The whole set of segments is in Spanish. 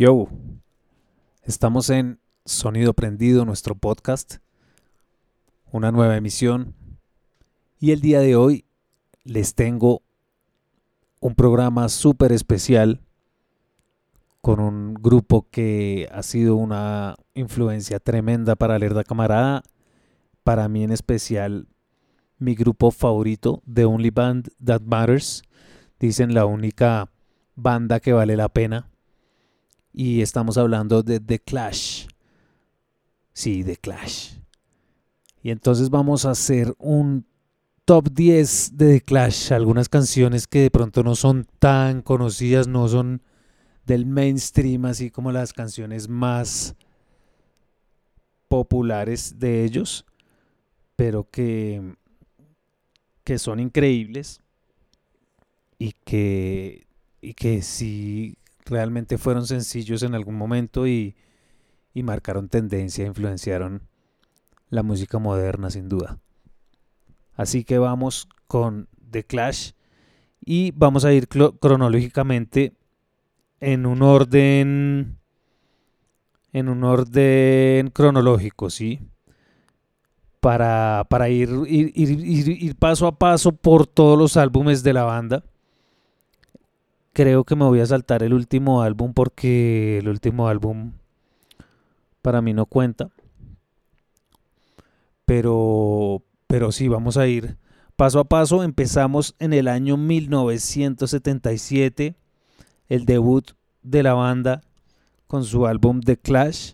Yo, estamos en Sonido Prendido, nuestro podcast, una nueva emisión. Y el día de hoy les tengo un programa súper especial con un grupo que ha sido una influencia tremenda para Alerta Camarada. Para mí en especial, mi grupo favorito, The Only Band That Matters. Dicen la única banda que vale la pena. Y estamos hablando de The Clash. Sí, The Clash. Y entonces vamos a hacer un top 10 de The Clash. Algunas canciones que de pronto no son tan conocidas, no son del mainstream, así como las canciones más populares de ellos, pero que, que son increíbles y que, y que sí realmente fueron sencillos en algún momento y, marcaron tendencia, influenciaron la música moderna sin duda. Así que vamos con The Clash y vamos a ir cronológicamente en un orden en un orden cronológico, ¿sí? Para, para ir, ir, ir, ir, paso a paso por todos los álbumes de la banda. Creo que me voy a saltar el último álbum porque el último álbum para mí no cuenta. Pero, pero sí, vamos a ir paso a paso. Empezamos en el año 1977 el debut de la banda con su álbum The Clash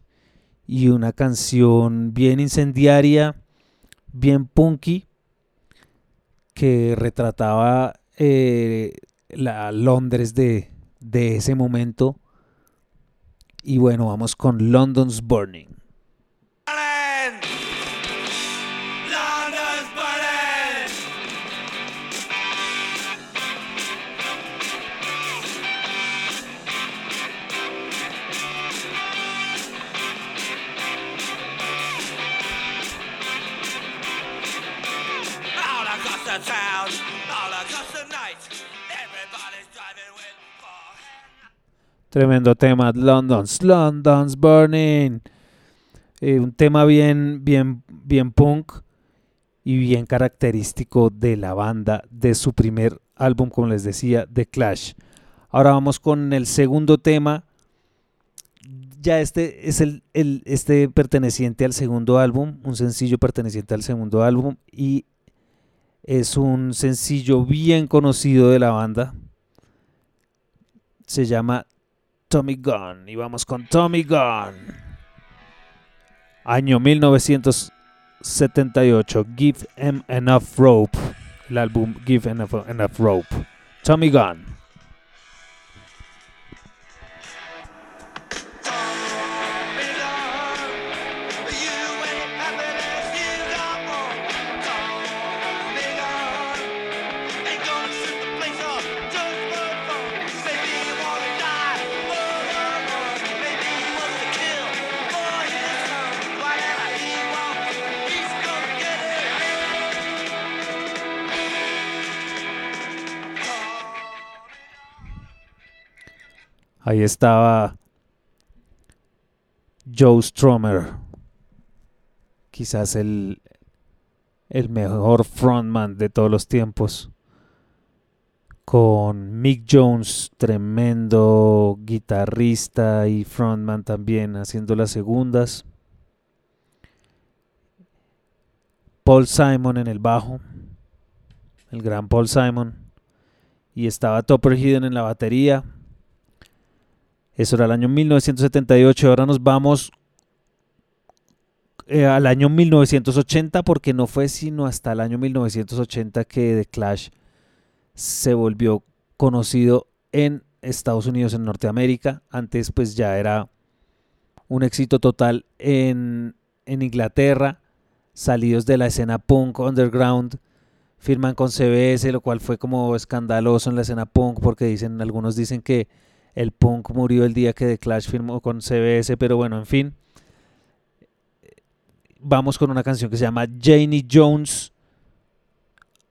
y una canción bien incendiaria, bien punky, que retrataba eh, la Londres de, de ese momento. Y bueno, vamos con London's Burning. Tremendo tema, London's, London's Burning. Eh, un tema bien, bien, bien punk y bien característico de la banda, de su primer álbum, como les decía, The Clash. Ahora vamos con el segundo tema. Ya este es el, el, este perteneciente al segundo álbum, un sencillo perteneciente al segundo álbum y es un sencillo bien conocido de la banda. Se llama Tommy Gunn. Y vamos con Tommy Gunn. Año 1978. Give Him Enough Rope. El álbum Give Enough, enough Rope. Tommy Gunn. Ahí estaba Joe Stromer, quizás el, el mejor frontman de todos los tiempos, con Mick Jones, tremendo guitarrista y frontman también, haciendo las segundas. Paul Simon en el bajo, el gran Paul Simon, y estaba Topper Hidden en la batería eso era el año 1978. Ahora nos vamos eh, al año 1980 porque no fue sino hasta el año 1980 que The Clash se volvió conocido en Estados Unidos, en Norteamérica. Antes pues ya era un éxito total en, en Inglaterra, salidos de la escena punk underground, firman con CBS, lo cual fue como escandaloso en la escena punk porque dicen, algunos dicen que el punk murió el día que The Clash firmó con CBS, pero bueno, en fin. Vamos con una canción que se llama Janie Jones.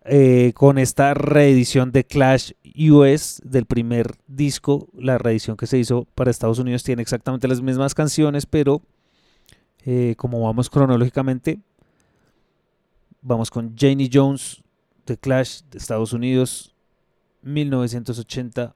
eh, con esta reedición de Clash US del primer disco. La reedición que se hizo para Estados Unidos tiene exactamente las mismas canciones, pero eh, como vamos cronológicamente, vamos con Janie Jones de Clash de Estados Unidos, 1980,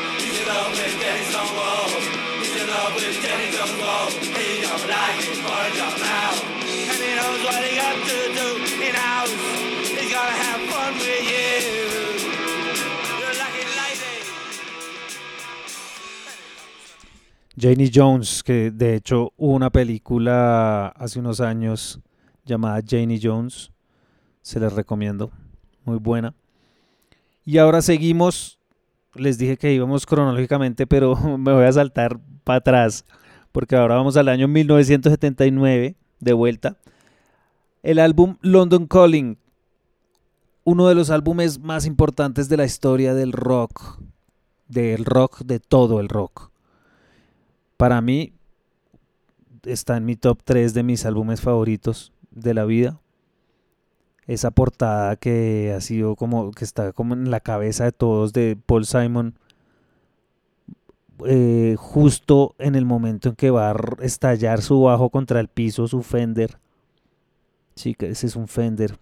Janie Jones, que de hecho hubo una película hace unos años llamada Janie Jones, se les recomiendo, muy buena. Y ahora seguimos, les dije que íbamos cronológicamente, pero me voy a saltar para atrás, porque ahora vamos al año 1979, de vuelta. El álbum London Calling, uno de los álbumes más importantes de la historia del rock, del rock, de todo el rock para mí está en mi top 3 de mis álbumes favoritos de la vida. Esa portada que ha sido como que está como en la cabeza de todos de Paul Simon. Eh, justo en el momento en que va a estallar su bajo contra el piso, su Fender. Sí, ese es un Fender.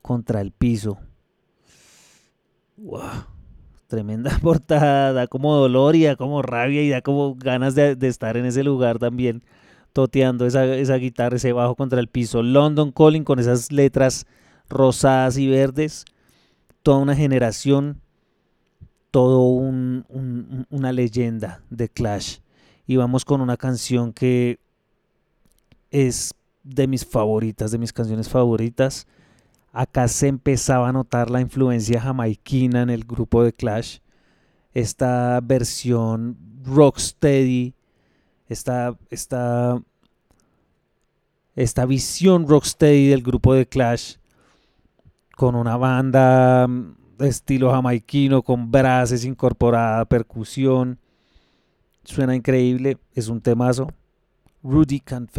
Contra el piso. Wow tremenda portada, da como dolor y da como rabia y da como ganas de, estar en ese lugar también, toteando esa, guitarra, ese bajo contra el piso. London Calling con esas letras rosadas y verdes, toda una generación, todo una leyenda de Clash. Y vamos con una canción que es de mis favoritas, de mis canciones favoritas acá se empezaba a notar la influencia jamaiquina en el grupo de Clash. Esta versión rocksteady, esta, esta, esta visión rocksteady del grupo de Clash con una banda de estilo jamaiquino, con brases incorporada, percusión. Suena increíble, es un temazo. Rudy Can't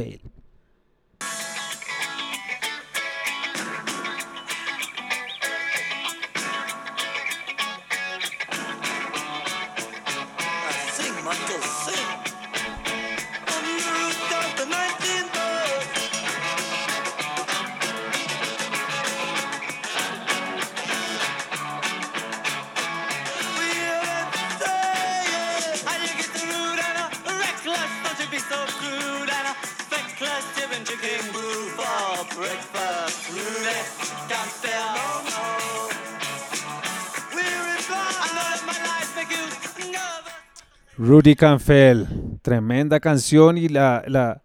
Rudy Canfell, tremenda canción y la, la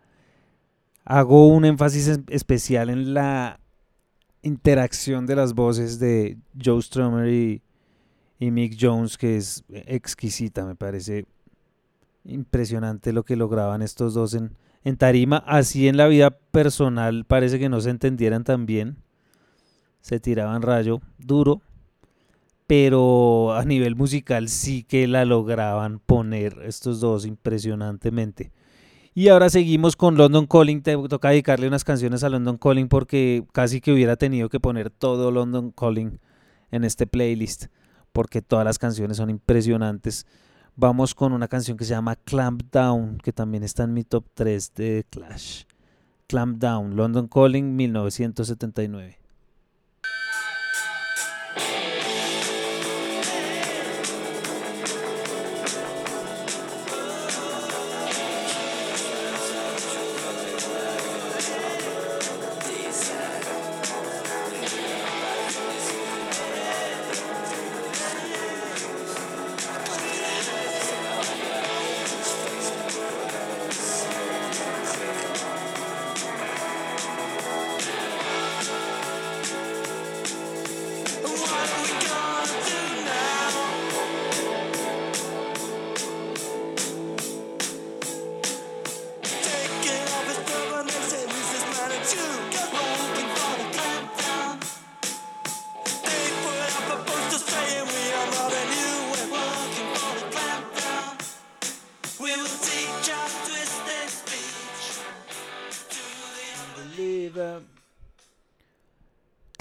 hago un énfasis especial en la interacción de las voces de Joe Strummer y, y Mick Jones, que es exquisita, me parece impresionante lo que lograban estos dos en, en tarima. Así en la vida personal parece que no se entendieran tan bien. Se tiraban rayo duro pero a nivel musical sí que la lograban poner estos dos impresionantemente. Y ahora seguimos con London Calling. Te toca dedicarle unas canciones a London Calling porque casi que hubiera tenido que poner todo London Calling en este playlist porque todas las canciones son impresionantes. Vamos con una canción que se llama Clamp Down, que también está en mi top 3 de Clash. Clamp Down, London Calling 1979.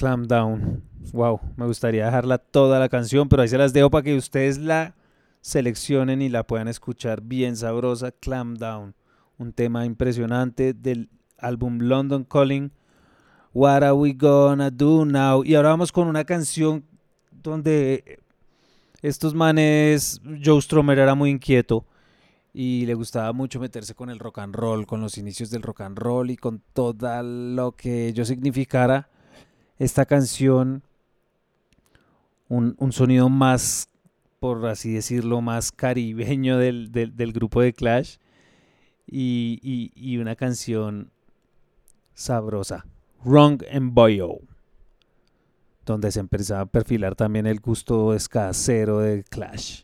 Clam Down. Wow, me gustaría dejarla toda la canción, pero ahí se las dejo para que ustedes la seleccionen y la puedan escuchar bien sabrosa. Clam Down, un tema impresionante del álbum London Calling. What are we gonna do now? Y ahora vamos con una canción donde estos manes, Joe Stromer era muy inquieto y le gustaba mucho meterse con el rock and roll, con los inicios del rock and roll y con todo lo que ello significara. Esta canción, un, sonido más, por así decirlo, más caribeño del, grupo de Clash y, y una canción sabrosa, Wrong and Boyo donde se empezaba a perfilar también el gusto escasero de Clash.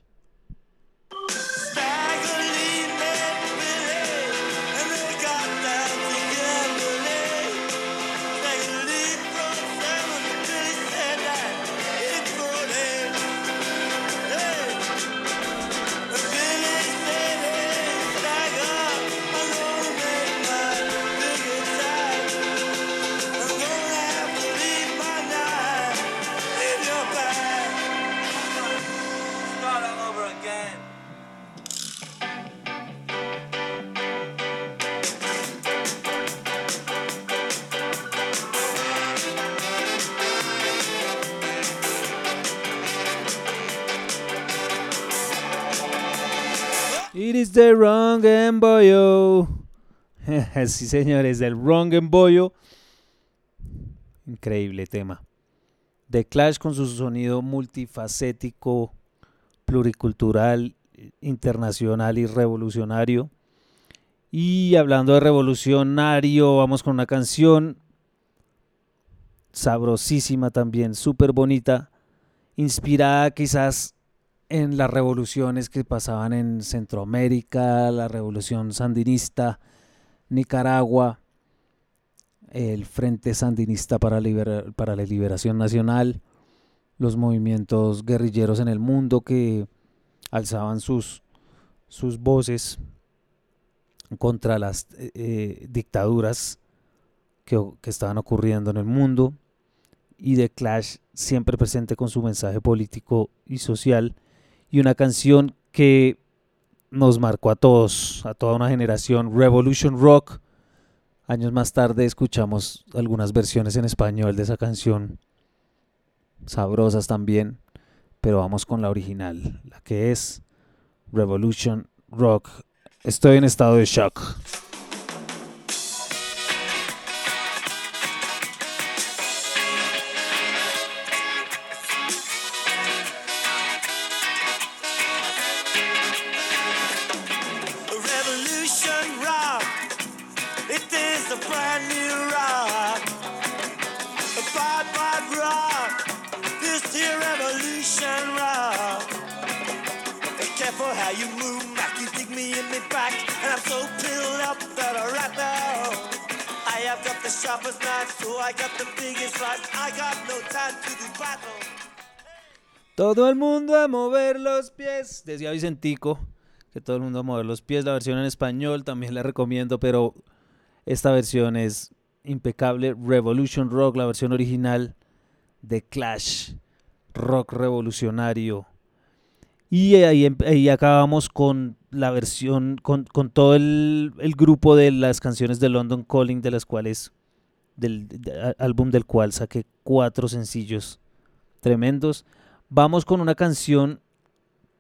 The wrong embollo. sí, señores, del wrong embollo. Increíble tema. The Clash con su sonido multifacético, pluricultural, internacional y revolucionario. Y hablando de revolucionario, vamos con una canción sabrosísima también, súper bonita, inspirada quizás en las revoluciones que pasaban en Centroamérica, la revolución sandinista, Nicaragua, el Frente Sandinista para, la Liberación Nacional, los movimientos guerrilleros en el mundo que alzaban sus, sus voces contra las eh, eh, dictaduras que, que estaban ocurriendo en el mundo y The Clash siempre presente con su mensaje político y social y una canción que nos marcó a todos, a toda una generación, Revolution Rock. Años más tarde escuchamos algunas versiones en español de esa canción, sabrosas también, pero vamos con la original, la que es Revolution Rock. Estoy en estado de shock. Decía Vicentico que todo el mundo a mover los pies. La versión en español también la recomiendo, pero esta versión es impecable. Revolution Rock, la versión original de Clash. Rock revolucionario. Y ahí, ahí acabamos con la versión, con, todo el, grupo de las canciones de London Calling, de las cuales, del, álbum del cual saqué cuatro sencillos tremendos. Vamos con una canción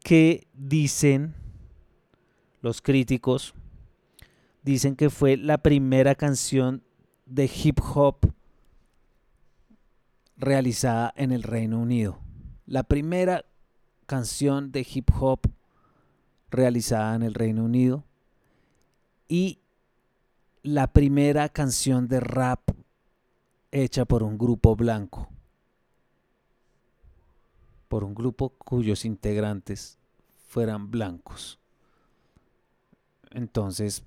que dicen los críticos, dicen que fue la primera canción de hip hop realizada en el Reino Unido. La primera canción de hip hop realizada en el Reino Unido y la primera canción de rap hecha por un grupo blanco, por un grupo cuyos integrantes fueran blancos. Entonces,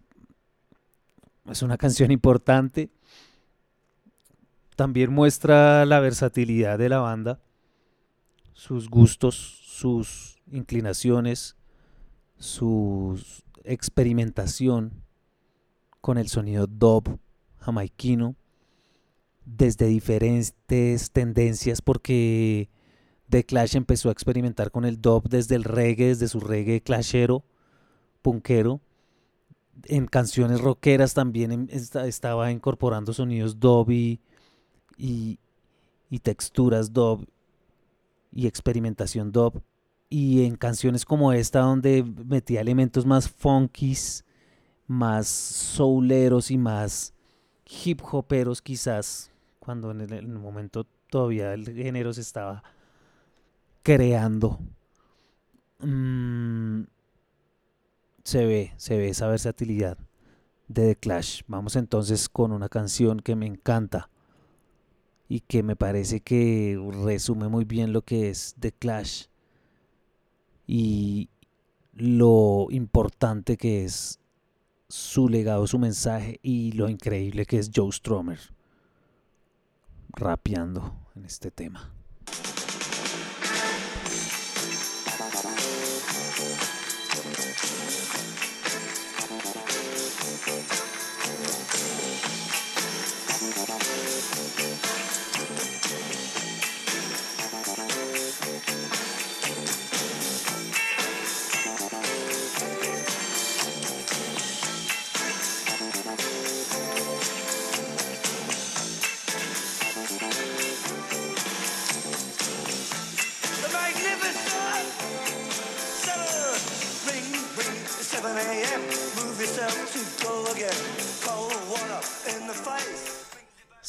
es una canción importante. También muestra la versatilidad de la banda, sus gustos, sus inclinaciones, su experimentación con el sonido dub jamaiquino desde diferentes tendencias porque The Clash empezó a experimentar con el dub desde el reggae, desde su reggae clashero, punkero. En canciones rockeras también estaba incorporando sonidos dub y, texturas dub y experimentación dub. Y en canciones como esta donde metía elementos más funkies, más souleros y más hip hoperos quizás, cuando en el, momento todavía el género se estaba creando. Mm, se ve, se ve esa versatilidad de The Clash. Vamos entonces con una canción que me encanta y que me parece que resume muy bien lo que es The Clash y lo importante que es su legado, su mensaje y lo increíble que es Joe Stromer rapeando en este tema.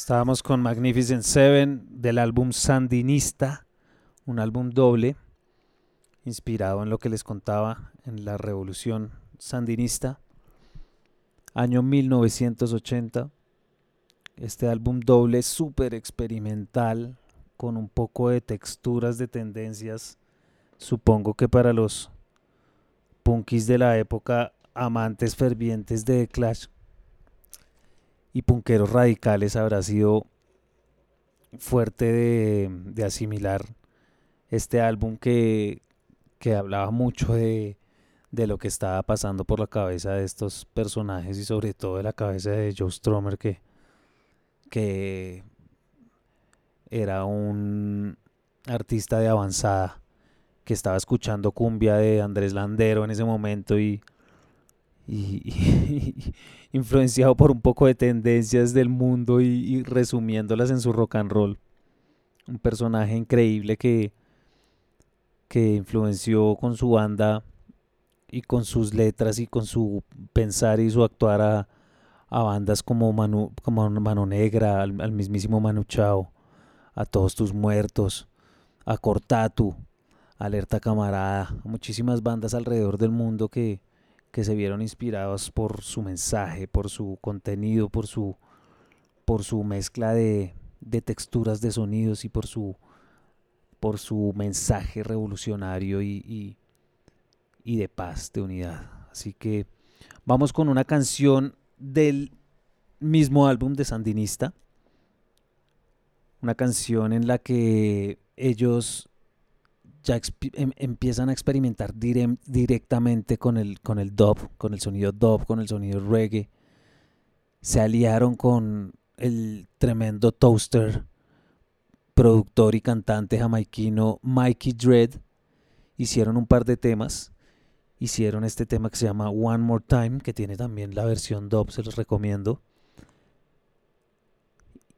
Estábamos con Magnificent Seven del álbum Sandinista, un álbum doble inspirado en lo que les contaba en la revolución sandinista, año 1980. Este álbum doble súper experimental, con un poco de texturas de tendencias, supongo que para los punkis de la época, amantes fervientes de Clash, y punqueros radicales habrá sido fuerte de, asimilar este álbum que, hablaba mucho de, lo que estaba pasando por la cabeza de estos personajes y sobre todo de la cabeza de Joe Stromer que, que era un artista de avanzada que estaba escuchando cumbia de Andrés Landero en ese momento y y, influenciado por un poco de tendencias del mundo y, resumiéndolas en su rock and roll. Un personaje increíble que, que influenció con su banda y con sus letras y con su pensar y su actuar a, bandas como Manu, como Mano Negra, al, al, mismísimo Manu Chao, a Todos Tus Muertos, a Cortatu, Alerta Camarada, muchísimas bandas alrededor del mundo que, que se vieron inspirados por su mensaje, por su contenido, por su, por su mezcla de, texturas de sonidos y por su, por su mensaje revolucionario y, y de paz, de unidad. Así que vamos con una canción del mismo álbum de Sandinista. Una canción en la que ellos ya em, empiezan a experimentar directamente con el, con el dub, con el sonido dub, con el sonido reggae. Se aliaron con el tremendo toaster, productor y cantante jamaiquino Mikey Dread. Hicieron un par de temas. Hicieron este tema que se llama One More Time, que tiene también la versión dub, se los recomiendo.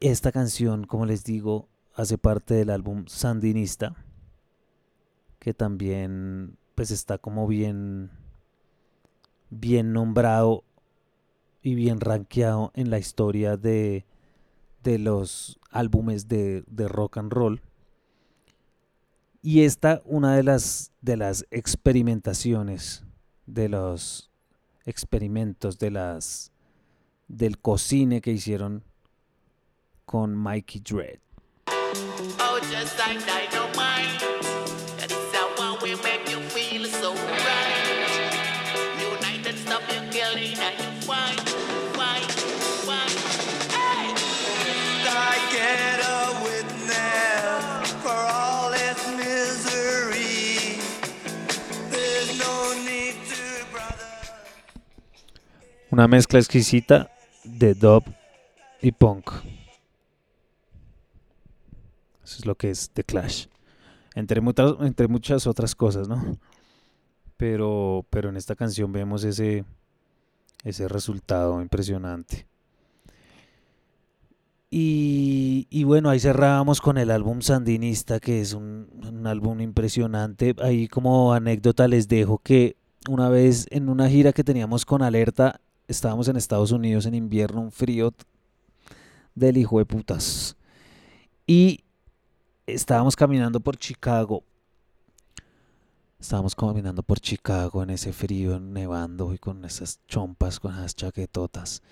Esta canción, como les digo, hace parte del álbum Sandinista que también pues está como bien bien nombrado y bien rankeado en la historia de, de los álbumes de, de, rock and roll. Y esta, una de las, de las experimentaciones, de los experimentos, de las del cocine que hicieron con Mikey Dread. Oh, Una mezcla exquisita de dub y punk. Eso es lo que es The Clash. Entre muchas, otras cosas, ¿no? Pero, pero en esta canción vemos ese, ese resultado impresionante. Y, bueno, ahí cerrábamos con el álbum Sandinista, que es un, un, álbum impresionante. Ahí como anécdota les dejo que una vez en una gira que teníamos con Alerta, estábamos en Estados Unidos en invierno, un frío del hijo de putas. Y estábamos caminando por Chicago. Estábamos caminando por Chicago en ese frío, nevando y con esas chompas, con esas chaquetotas.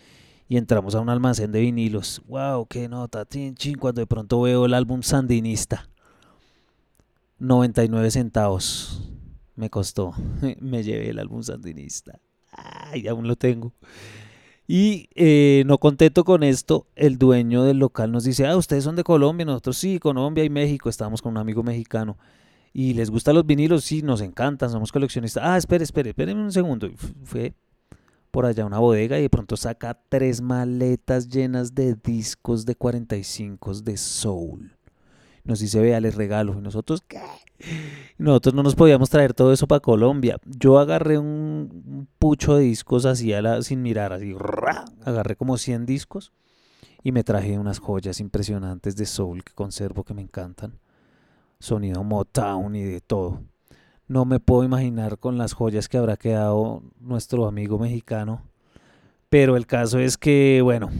Y entramos a un almacén de vinilos. ¡Wow! ¡Qué nota! Chin, chin, cuando de pronto veo el álbum Sandinista. 99 centavos me costó. me llevé el álbum Sandinista. ¡Ay! Aún lo tengo. Y eh, no contento con esto, el dueño del local nos dice, ah, ustedes son de Colombia, nosotros sí, Colombia y México, estábamos con un amigo mexicano. Y les gustan los vinilos, sí, nos encantan, somos coleccionistas. Ah, espere, espere, espere un segundo. fue por allá una bodega y de pronto saca tres maletas llenas de discos de 45 de soul. Nos dice, vea, les regalo. Y nosotros, ¿qué? Nosotros no nos podíamos traer todo eso para Colombia. Yo agarré un pucho de discos así sin mirar, así, agarré como 100 discos y me traje unas joyas impresionantes de soul que conservo que me encantan. Sonido Motown y de todo. No me puedo imaginar con las joyas que habrá quedado nuestro amigo mexicano. Pero el caso es que, bueno,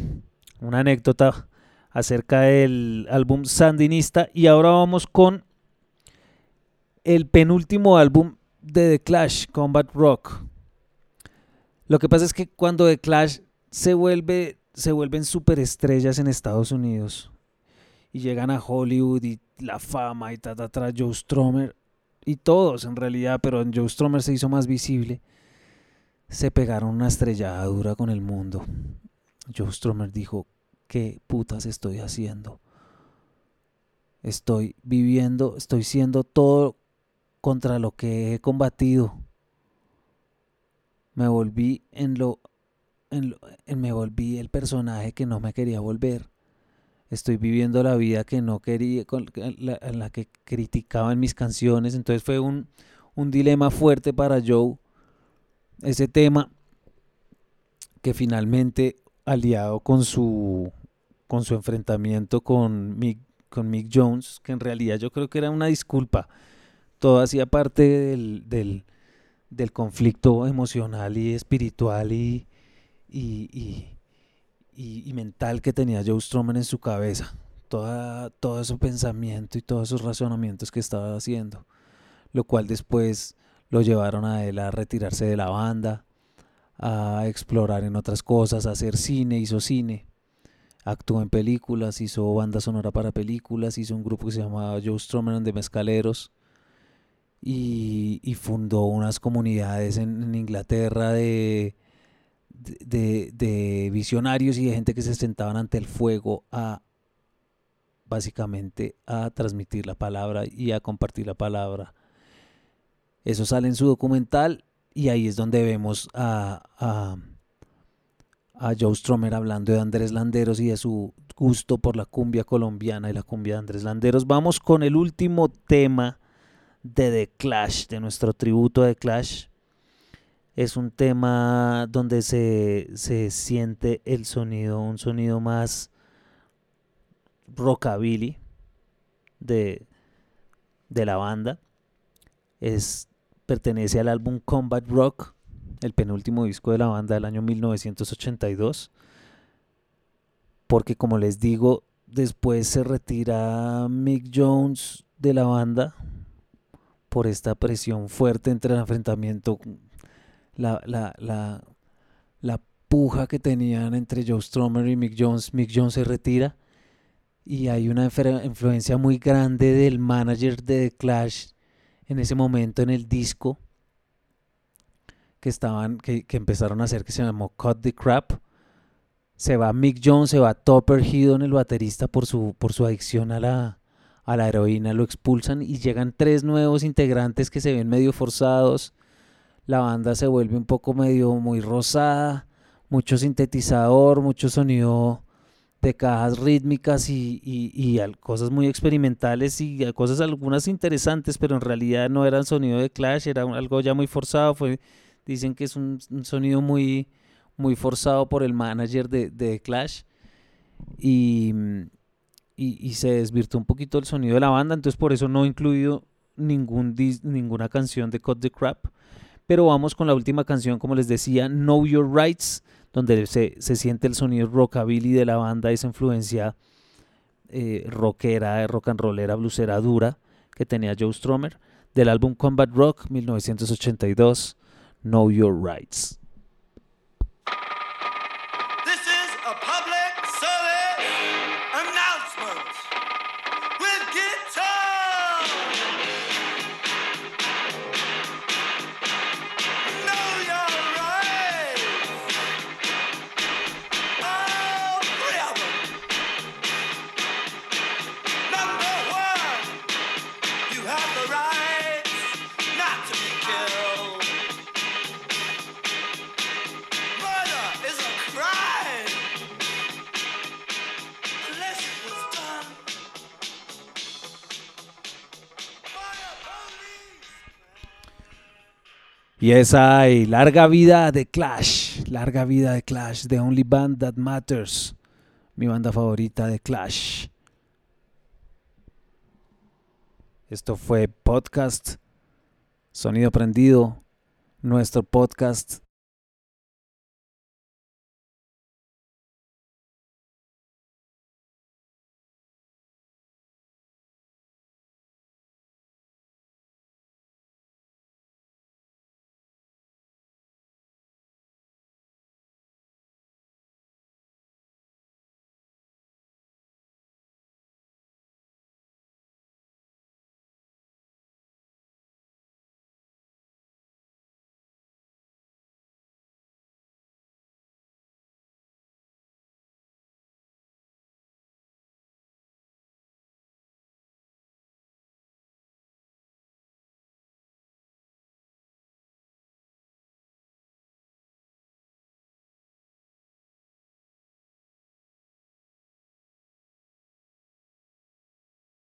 una anécdota acerca del álbum Sandinista. Y ahora vamos con el penúltimo álbum de The Clash, Combat Rock. Lo que pasa es que cuando The Clash se vuelve se vuelven superestrellas en Estados Unidos y llegan a Hollywood y la fama y ta, ta, ta, Joe Stromer y todos en realidad, pero Joe Stromer se hizo más visible, se pegaron una estrellada dura con el mundo. Joe Stromer dijo, ¿qué putas estoy haciendo? Estoy viviendo, estoy siendo todo contra lo que he combatido. Me volví en lo, en me volví el personaje que no me quería volver. Estoy viviendo la vida que no quería, en la que criticaba en mis canciones. Entonces fue un, un dilema fuerte para Joe ese tema que finalmente aliado con su con su enfrentamiento con Mick, con Mick Jones, que en realidad yo creo que era una disculpa todo hacía parte del, del, conflicto emocional y espiritual y, y, y, mental que tenía Joe Stroman en su cabeza. Toda, todo ese pensamiento y todos esos razonamientos que estaba haciendo. Lo cual después lo llevaron a él a retirarse de la banda, a explorar en otras cosas, a hacer cine, hizo cine, actuó en películas, hizo banda sonora para películas, hizo un grupo que se llamaba Joe Stroman de Mezcaleros y, fundó unas comunidades en, Inglaterra de, de, visionarios y de gente que se sentaban ante el fuego a básicamente a transmitir la palabra y a compartir la palabra. Eso sale en su documental y ahí es donde vemos a, a, a Joe Stromer hablando de Andrés Landeros y de su gusto por la cumbia colombiana y la cumbia de Andrés Landeros. Vamos con el último tema de The Clash, de nuestro tributo de Clash. Es un tema donde se, siente el sonido, un sonido más rockabilly de, de la banda. Es, pertenece al álbum Combat Rock, el penúltimo disco de la banda del año 1982. Porque como les digo, después se retira Mick Jones de la banda por esta presión fuerte entre el enfrentamiento, la, la, la, la puja que tenían entre Joe Stromer y Mick Jones. Mick Jones se retira y hay una influencia muy grande del manager de The Clash en ese momento en el disco que estaban que, empezaron a hacer que se llamó Cut the Crap se va Mick Jones se va Topper Hedon el baterista por su por su adicción a la a la heroína, lo expulsan y llegan tres nuevos integrantes que se ven medio forzados. La banda se vuelve un poco medio muy rosada, mucho sintetizador, mucho sonido de cajas rítmicas y, y, cosas muy experimentales y cosas algunas interesantes, pero en realidad no eran sonido de Clash, era algo ya muy forzado. Fue, dicen que es un, sonido muy, muy forzado por el manager de, de Clash y, y, se desvirtuó un poquito el sonido de la banda, entonces por eso no he incluido ningún ninguna canción de Cut the Crap. Pero vamos con la última canción, como les decía, Know Your Rights donde se, siente el sonido rockabilly de la banda, esa influencia eh, rockera, rock and rollera, bluesera dura que tenía Joe Stromer, del álbum Combat Rock 1982, Know Your Rights. Y esa hay larga vida de Clash, larga vida de Clash, The Only Band That Matters, mi banda favorita de Clash. Esto fue podcast, sonido prendido, nuestro podcast